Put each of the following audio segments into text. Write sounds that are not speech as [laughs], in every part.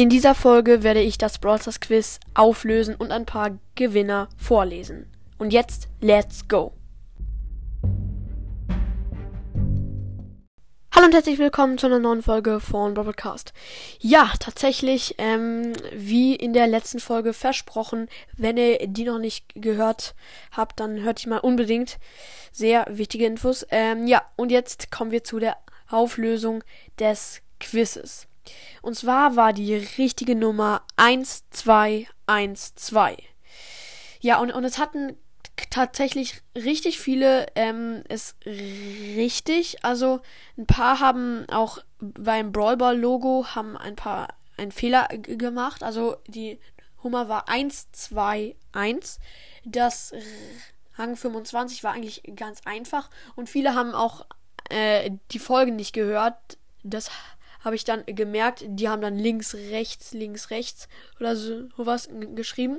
In dieser Folge werde ich das Brawl Stars Quiz auflösen und ein paar Gewinner vorlesen. Und jetzt, let's go! Hallo und herzlich willkommen zu einer neuen Folge von Broadcast. Ja, tatsächlich, ähm, wie in der letzten Folge versprochen, wenn ihr die noch nicht gehört habt, dann hört die mal unbedingt. Sehr wichtige Infos. Ähm, ja, und jetzt kommen wir zu der Auflösung des Quizzes. Und zwar war die richtige Nummer 1212. Ja, und, und es hatten tatsächlich richtig viele ähm, es richtig. Also ein paar haben auch beim Brawl Ball Logo haben ein paar einen Fehler gemacht. Also die Nummer war 121. Das Rang 25 war eigentlich ganz einfach und viele haben auch äh, die Folgen nicht gehört. Das habe ich dann gemerkt, die haben dann links, rechts, links, rechts oder so was geschrieben.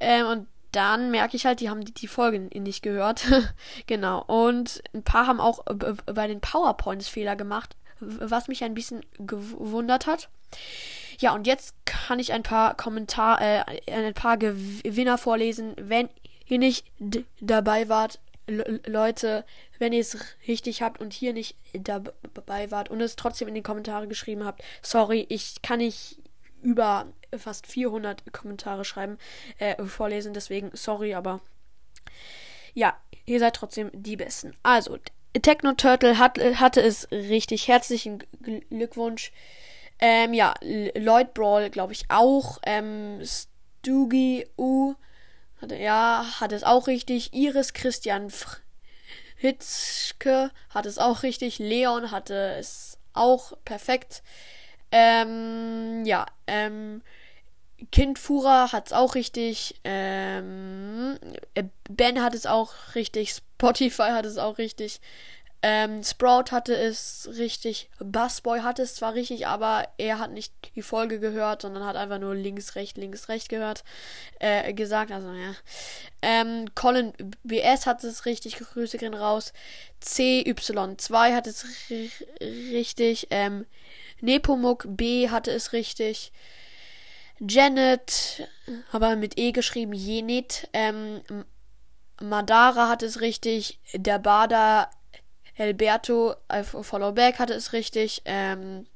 Ähm, und dann merke ich halt, die haben die, die Folgen nicht gehört. [laughs] genau. Und ein paar haben auch bei den PowerPoints Fehler gemacht, was mich ein bisschen gewundert hat. Ja, und jetzt kann ich ein paar Kommentar, äh, ein paar Gewinner vorlesen. Wenn ihr nicht dabei wart, Leute, wenn ihr es richtig habt und hier nicht dabei wart und es trotzdem in die Kommentare geschrieben habt, sorry, ich kann nicht über fast 400 Kommentare schreiben, äh, vorlesen, deswegen sorry, aber ja, ihr seid trotzdem die Besten. Also, Techno Turtle hat, hatte es richtig. Herzlichen Glückwunsch. Ähm, ja, Lloyd Brawl, glaube ich, auch. Ähm, Stoogie U hatte, ja, hat es auch richtig. Iris Christian Hitzke hat es auch richtig. Leon hatte es auch perfekt. Ähm, ja, ähm, Kindfuhrer hat es auch richtig. Ähm, ben hat es auch richtig. Spotify hat es auch richtig. Ähm, Sprout hatte es richtig, Buzzboy hatte es zwar richtig, aber er hat nicht die Folge gehört, sondern hat einfach nur links, rechts, links, rechts gehört, äh, gesagt, also ja. Ähm, Colin BS hat es richtig, Grüße gehen raus. CY2 hat es richtig, ähm, Nepomuk B hatte es richtig. Janet, aber mit E geschrieben, Jenit, ähm, Madara hat es richtig, der Bader Alberto Followback hatte es richtig. Ähm,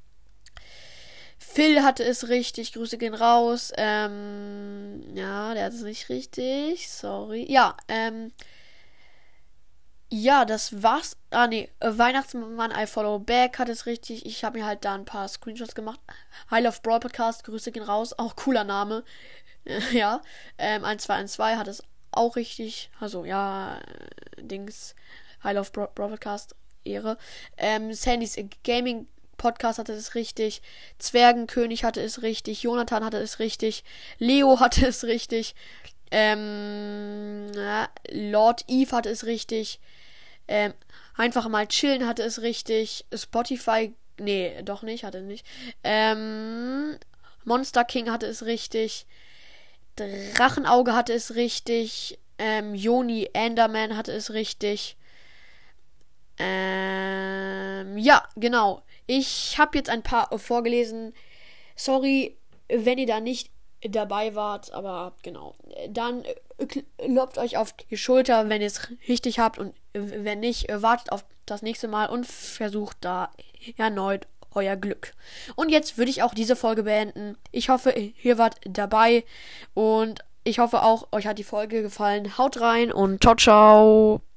Phil hatte es richtig. Grüße gehen raus. Ähm, ja, der hat es nicht richtig. Sorry. Ja, ähm. Ja, das war's. Ah, nee. Weihnachtsmann I Follow Back hat es richtig. Ich habe mir halt da ein paar Screenshots gemacht. I Love Brawl Podcast. Grüße gehen raus. Auch cooler Name. [laughs] ja. Ähm, 1212 hat es auch richtig. Also, ja. Dings. I Love Bro Broadcast Ehre. Ähm, Sandys Gaming Podcast hatte es richtig. Zwergenkönig hatte es richtig. Jonathan hatte es richtig. Leo [laughs] hatte es richtig. Ähm, ja, Lord Eve hatte es richtig. Ähm, einfach mal chillen hatte es richtig. Spotify, nee, doch nicht, hatte nicht. Ähm, Monster King hatte es richtig. Drachenauge hatte es richtig. Ähm, Joni Enderman hatte es richtig. Ähm, ja, genau. Ich habe jetzt ein paar vorgelesen. Sorry, wenn ihr da nicht dabei wart, aber genau. Dann klopft euch auf die Schulter, wenn ihr es richtig habt und wenn nicht, wartet auf das nächste Mal und versucht da erneut euer Glück. Und jetzt würde ich auch diese Folge beenden. Ich hoffe, ihr wart dabei und ich hoffe auch, euch hat die Folge gefallen. Haut rein und ciao, ciao.